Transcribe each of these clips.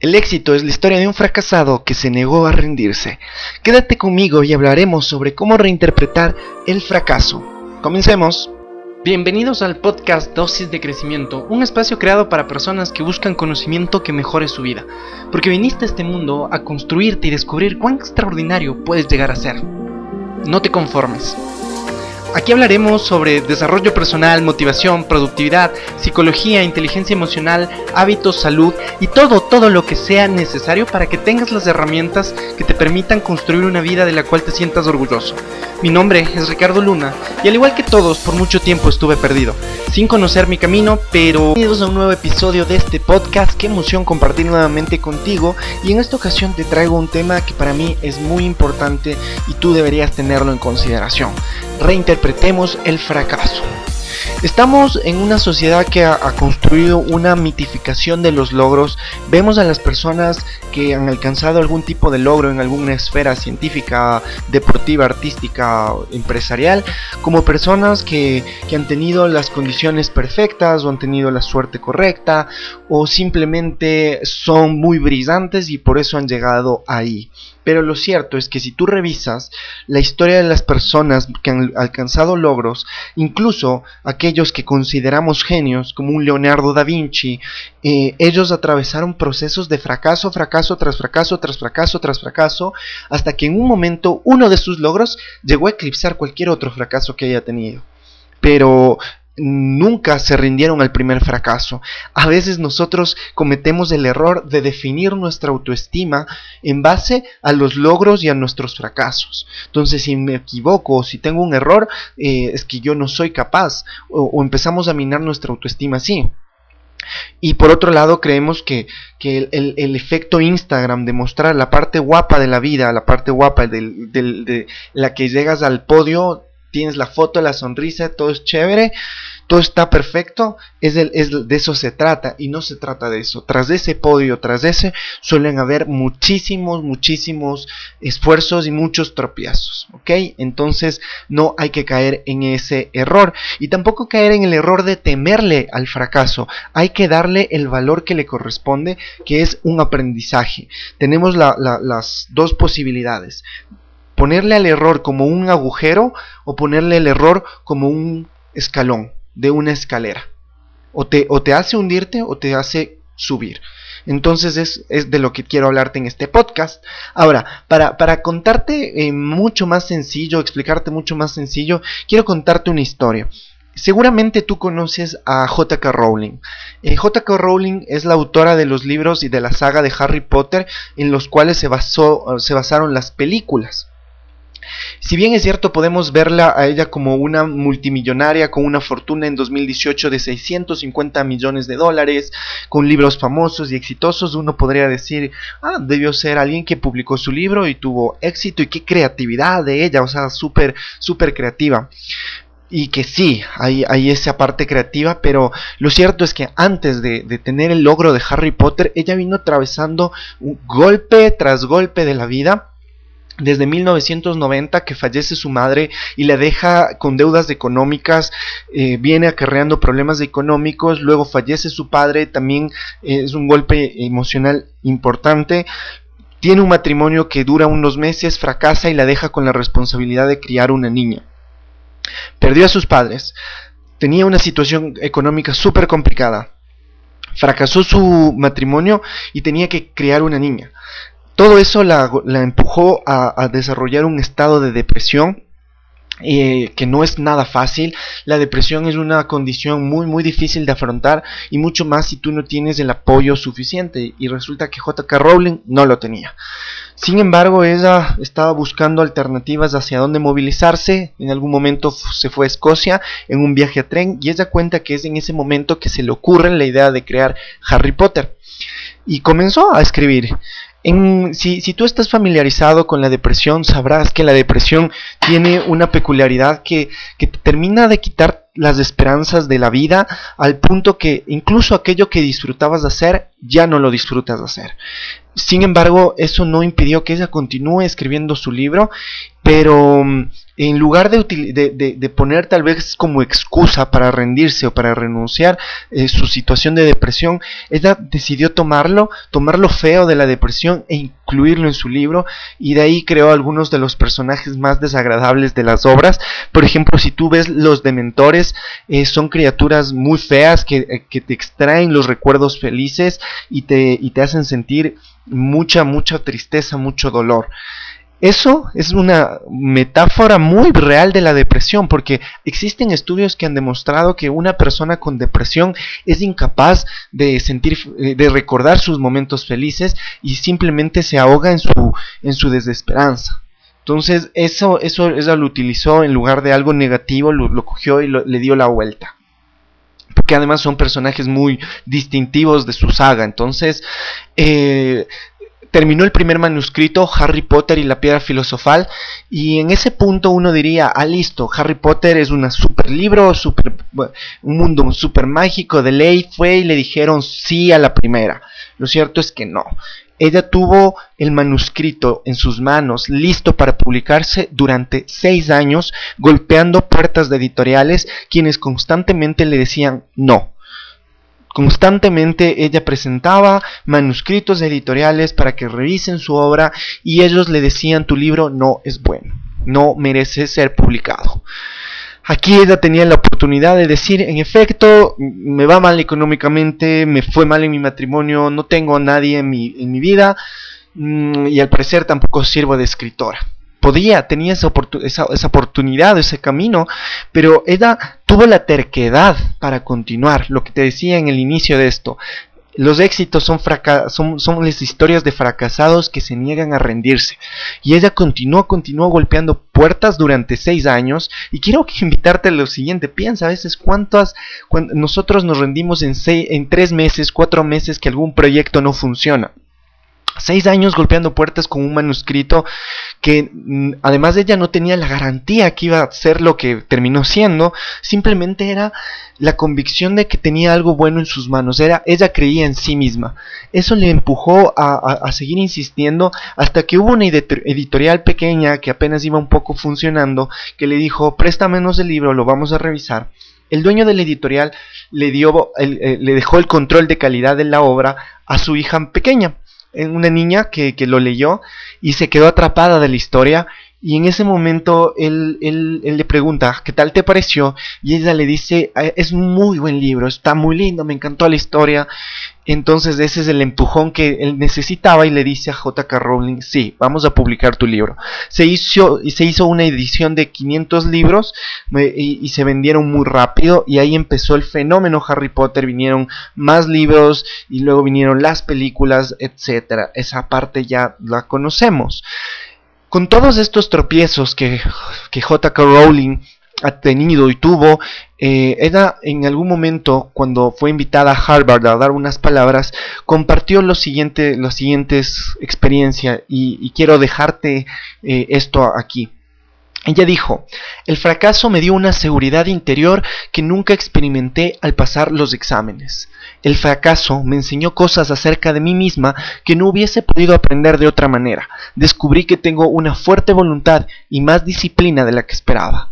El éxito es la historia de un fracasado que se negó a rendirse. Quédate conmigo y hablaremos sobre cómo reinterpretar el fracaso. Comencemos. Bienvenidos al podcast Dosis de Crecimiento, un espacio creado para personas que buscan conocimiento que mejore su vida, porque viniste a este mundo a construirte y descubrir cuán extraordinario puedes llegar a ser. No te conformes. Aquí hablaremos sobre desarrollo personal, motivación, productividad, psicología, inteligencia emocional, hábitos, salud y todo, todo lo que sea necesario para que tengas las herramientas que te permitan construir una vida de la cual te sientas orgulloso. Mi nombre es Ricardo Luna y al igual que todos, por mucho tiempo estuve perdido, sin conocer mi camino, pero bienvenidos a un nuevo episodio de este podcast. Qué emoción compartir nuevamente contigo y en esta ocasión te traigo un tema que para mí es muy importante y tú deberías tenerlo en consideración. Reinterpretemos el fracaso. Estamos en una sociedad que ha, construido una mitificación de los logros. Vemos a las personas que han alcanzado algún tipo de logro en alguna esfera científica, deportiva, artística, empresarial, como personas que, han tenido las condiciones perfectas o han tenido la suerte correcta o simplemente son muy brillantes y por eso han llegado ahí. Pero lo cierto es que si tú revisas la historia de las personas que han alcanzado logros, incluso aquellos que consideramos genios, como un Leonardo da Vinci, eh, ellos atravesaron procesos de fracaso, fracaso tras fracaso, tras fracaso, tras fracaso, hasta que en un momento uno de sus logros llegó a eclipsar cualquier otro fracaso que haya tenido. Pero nunca se rindieron al primer fracaso. A veces nosotros cometemos el error de definir nuestra autoestima en base a los logros y a nuestros fracasos. Entonces, si me equivoco o si tengo un error, eh, es que yo no soy capaz o, empezamos a minar nuestra autoestima así. Y por otro lado, creemos que, el, efecto Instagram de mostrar la parte guapa de la vida, la parte guapa de la que llegas al podio, tienes la foto, la sonrisa, todo es chévere, todo está perfecto, es, de eso se trata y no se trata de eso. Tras ese podio, tras ese, suelen haber muchísimos, muchísimos esfuerzos y muchos tropiezos, ¿ok? Entonces no hay que caer en ese error y tampoco caer en el error de temerle al fracaso. Hay que darle el valor que le corresponde, que es un aprendizaje. Tenemos las dos posibilidades ponerle al error como un agujero o ponerle el error como un escalón de una escalera. O te, o te hace hundirte o te hace subir. Entonces es, de lo que quiero hablarte en este podcast. Ahora, para, para contarte eh, mucho más sencillo, explicarte mucho más sencillo, quiero contarte una historia. Seguramente tú conoces a J.K. Rowling. Eh, J.K. Rowling es la autora de los libros y de la saga de Harry Potter en los cuales se, basó, se basaron las películas. Si bien es cierto, podemos verla a ella como una multimillonaria con una fortuna en 2018 de 650 millones de dólares, con libros famosos y exitosos, uno podría decir, ah, debió ser alguien que publicó su libro y tuvo éxito y qué creatividad de ella, o sea, súper, súper creativa. Y que sí, hay, hay, esa parte creativa, pero lo cierto es que antes de, tener el logro de Harry Potter, ella vino atravesando un golpe tras golpe de la vida desde 1990 que fallece su madre y la deja con deudas económicas, eh, viene acarreando problemas económicos, luego fallece su padre, también eh, es un golpe emocional importante, tiene un matrimonio que dura unos meses, fracasa y la deja con la responsabilidad de criar una niña. Perdió a sus padres, tenía una situación económica súper complicada, fracasó su matrimonio y tenía que criar una niña. Todo eso la, empujó a, desarrollar un estado de depresión eh, que no es nada fácil. La depresión es una condición muy muy difícil de afrontar y mucho más si tú no tienes el apoyo suficiente y resulta que JK Rowling no lo tenía. Sin embargo, ella estaba buscando alternativas hacia dónde movilizarse. En algún momento se fue a Escocia en un viaje a tren y ella cuenta que es en ese momento que se le ocurre la idea de crear Harry Potter. Y comenzó a escribir si, tú estás familiarizado con la depresión, sabrás que la depresión tiene una peculiaridad que, te termina de quitar las esperanzas de la vida al punto que incluso aquello que disfrutabas de hacer ya no lo disfrutas de hacer. Sin embargo, eso no impidió que ella continúe escribiendo su libro, pero mm, en lugar de, poner tal vez como excusa para rendirse o para renunciar eh, su situación de depresión, ella decidió tomarlo, tomar lo feo de la depresión e incluirlo en su libro y de ahí creó algunos de los personajes más desagradables de las obras. Por ejemplo, si tú ves los dementores, eh, son criaturas muy feas que, eh, que, te extraen los recuerdos felices y te, y te hacen sentir mucha, mucha tristeza, mucho dolor. Eso es una metáfora muy real de la depresión, porque existen estudios que han demostrado que una persona con depresión es incapaz de sentir, eh, de recordar sus momentos felices y simplemente se ahoga en su, en su desesperanza. Entonces, eso, eso, eso lo utilizó en lugar de algo negativo, lo, cogió y le dio la vuelta porque además son personajes muy distintivos de su saga. Entonces, eh, terminó el primer manuscrito, Harry Potter y la piedra filosofal, y en ese punto uno diría, ah, listo, Harry Potter es un super libro, super, un mundo super mágico de ley, fue y le dijeron sí a la primera. Lo cierto es que no. Ella tuvo el manuscrito en sus manos, listo para publicarse durante seis años, golpeando puertas de editoriales, quienes constantemente le decían no Constantemente ella presentaba manuscritos editoriales para que revisen su obra y ellos le decían tu libro no es bueno, no merece ser publicado. Aquí ella tenía la oportunidad de decir, en efecto, me va mal económicamente, me fue mal en mi matrimonio, no tengo a nadie en mi, en mi vida mm, y al parecer tampoco sirvo de escritora podía, tenía esa, esa, oportunidad, ese camino, pero ella tuvo la terquedad para continuar, lo que te decía en el inicio de esto. Los éxitos son, son, son, las historias de fracasados que se niegan a rendirse. Y ella continuó, continuó golpeando puertas durante seis años. Y quiero invitarte a lo siguiente. Piensa a veces cuántas, nosotros nos rendimos en, seis, en tres meses, cuatro meses que algún proyecto no funciona. Seis años golpeando puertas con un manuscrito que mm, además de ella no tenía la garantía que iba a ser lo que terminó siendo, simplemente era la convicción de que tenía algo bueno en sus manos, era ella creía en sí misma. Eso le empujó a, a seguir insistiendo hasta que hubo una editorial pequeña que apenas iba un poco funcionando, que le dijo, préstamenos el libro, lo vamos a revisar. El dueño de la editorial le, dio, eh, le dejó el control de calidad de la obra a su hija pequeña una niña que, que, lo leyó y se quedó atrapada de la historia y en ese momento él, él, él, le pregunta, ¿qué tal te pareció? Y ella le dice, ah, es muy buen libro, está muy lindo, me encantó la historia. Entonces ese es el empujón que él necesitaba y le dice a JK Rowling, sí, vamos a publicar tu libro. Se hizo, se hizo una edición de 500 libros y, y se vendieron muy rápido y ahí empezó el fenómeno Harry Potter, vinieron más libros y luego vinieron las películas, etc. Esa parte ya la conocemos. Con todos estos tropiezos que, que J.K. Rowling ha tenido y tuvo, eh, en algún momento, cuando fue invitada a Harvard a dar unas palabras, compartió lo siguiente, las siguientes experiencias y, quiero dejarte eh, esto aquí. Ella dijo, el fracaso me dio una seguridad interior que nunca experimenté al pasar los exámenes. El fracaso me enseñó cosas acerca de mí misma que no hubiese podido aprender de otra manera. Descubrí que tengo una fuerte voluntad y más disciplina de la que esperaba.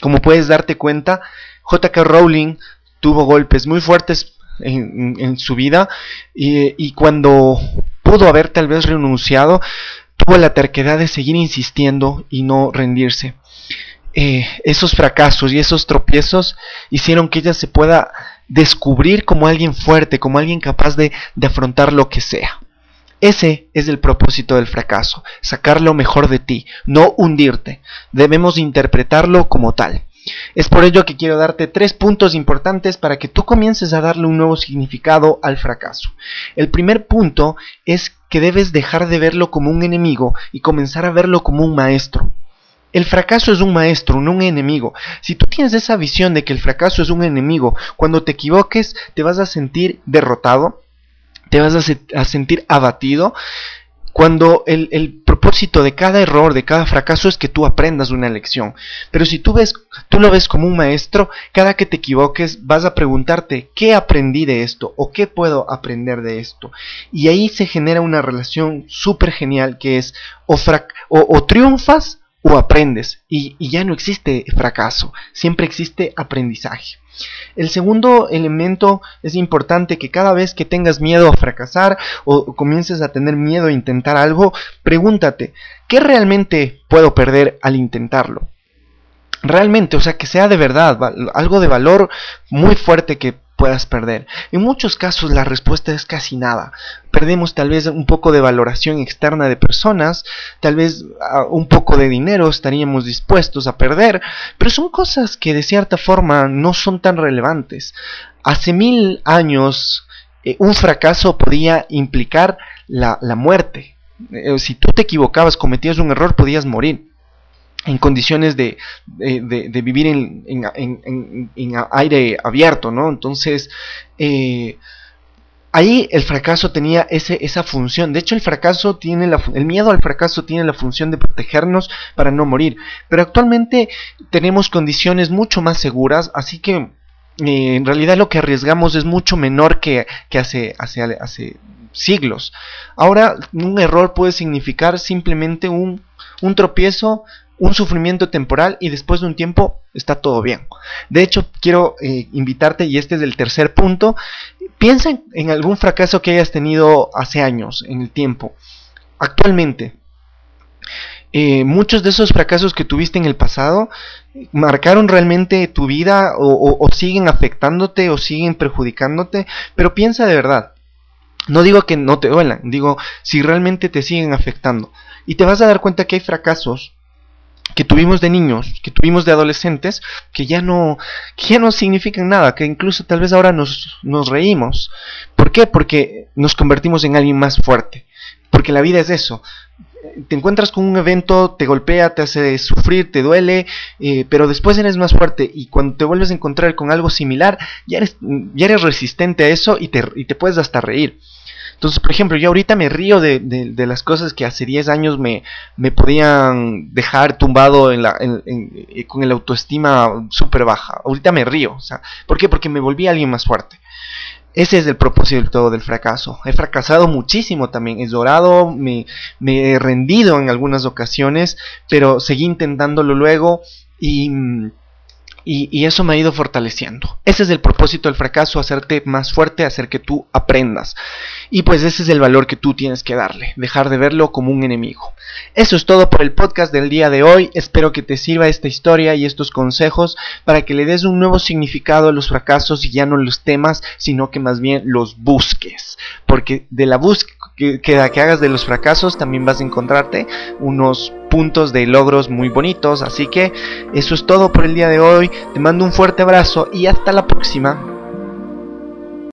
Como puedes darte cuenta, J.K. Rowling tuvo golpes muy fuertes en, su vida y, cuando pudo haber tal vez renunciado, tuvo la terquedad de seguir insistiendo y no rendirse. Eh, esos fracasos y esos tropiezos hicieron que ella se pueda descubrir como alguien fuerte, como alguien capaz de afrontar lo que sea. Ese es el propósito del fracaso, sacar lo mejor de ti, no hundirte. Debemos interpretarlo como tal. Es por ello que quiero darte tres puntos importantes para que tú comiences a darle un nuevo significado al fracaso. El primer punto es que debes dejar de verlo como un enemigo y comenzar a verlo como un maestro. El fracaso es un maestro, no un enemigo. Si tú tienes esa visión de que el fracaso es un enemigo, cuando te equivoques te vas a sentir derrotado, te vas a, sentir abatido. Cuando el, propósito de cada error, de cada fracaso es que tú aprendas una lección. Pero si tú ves, tú lo ves como un maestro, cada que te equivoques vas a preguntarte qué aprendí de esto o qué puedo aprender de esto. Y ahí se genera una relación súper genial que es o, o triunfas o aprendes y, ya no existe fracaso, siempre existe aprendizaje. El segundo elemento es importante que cada vez que tengas miedo a fracasar o comiences a tener miedo a intentar algo, pregúntate, ¿qué realmente puedo perder al intentarlo? Realmente, o sea, que sea de verdad, algo de valor muy fuerte que puedas perder. En muchos casos la respuesta es casi nada. Perdemos tal vez un poco de valoración externa de personas, tal vez ah, un poco de dinero estaríamos dispuestos a perder, pero son cosas que de cierta forma no son tan relevantes. Hace mil años eh, un fracaso podía implicar la, muerte. Eh, si tú te equivocabas, cometías un error, podías morir en condiciones de, vivir en, aire abierto, ¿no? Entonces, eh, ahí el fracaso tenía ese, esa función. De hecho, el fracaso tiene la, el miedo al fracaso tiene la función de protegernos para no morir. Pero actualmente tenemos condiciones mucho más seguras, así que eh, en realidad lo que arriesgamos es mucho menor que, hace, hace, hace siglos. Ahora, un error puede significar simplemente un, un tropiezo un sufrimiento temporal y después de un tiempo está todo bien. De hecho, quiero eh, invitarte, y este es el tercer punto, piensa en, algún fracaso que hayas tenido hace años, en el tiempo. Actualmente, eh, muchos de esos fracasos que tuviste en el pasado marcaron realmente tu vida o, siguen afectándote o siguen perjudicándote, pero piensa de verdad. No digo que no te duelan, digo si realmente te siguen afectando. Y te vas a dar cuenta que hay fracasos que tuvimos de niños, que tuvimos de adolescentes, que ya no, que ya no significan nada, que incluso tal vez ahora nos, nos reímos. ¿Por qué? Porque nos convertimos en alguien más fuerte. Porque la vida es eso. Te encuentras con un evento, te golpea, te hace sufrir, te duele, eh, pero después eres más fuerte y cuando te vuelves a encontrar con algo similar, ya eres, ya eres resistente a eso y te, y te puedes hasta reír. Entonces, por ejemplo, yo ahorita me río de, de, las cosas que hace 10 años me, me, podían dejar tumbado en la, eh, con el autoestima súper baja. Ahorita me río. O sea, ¿Por qué? Porque me volví alguien más fuerte. Ese es el propósito del fracaso. He fracasado muchísimo también. He llorado, me, he rendido en algunas ocasiones, pero seguí intentándolo luego y y, eso me ha ido fortaleciendo. Ese es el propósito del fracaso, hacerte más fuerte, hacer que tú aprendas. Y pues ese es el valor que tú tienes que darle, dejar de verlo como un enemigo. Eso es todo por el podcast del día de hoy. Espero que te sirva esta historia y estos consejos para que le des un nuevo significado a los fracasos y ya no los temas, sino que más bien los busques. Porque de la búsqueda que, hagas de los fracasos también vas a encontrarte unos puntos de logros muy bonitos. Así que eso es todo por el día de hoy. Te mando un fuerte abrazo y hasta la próxima.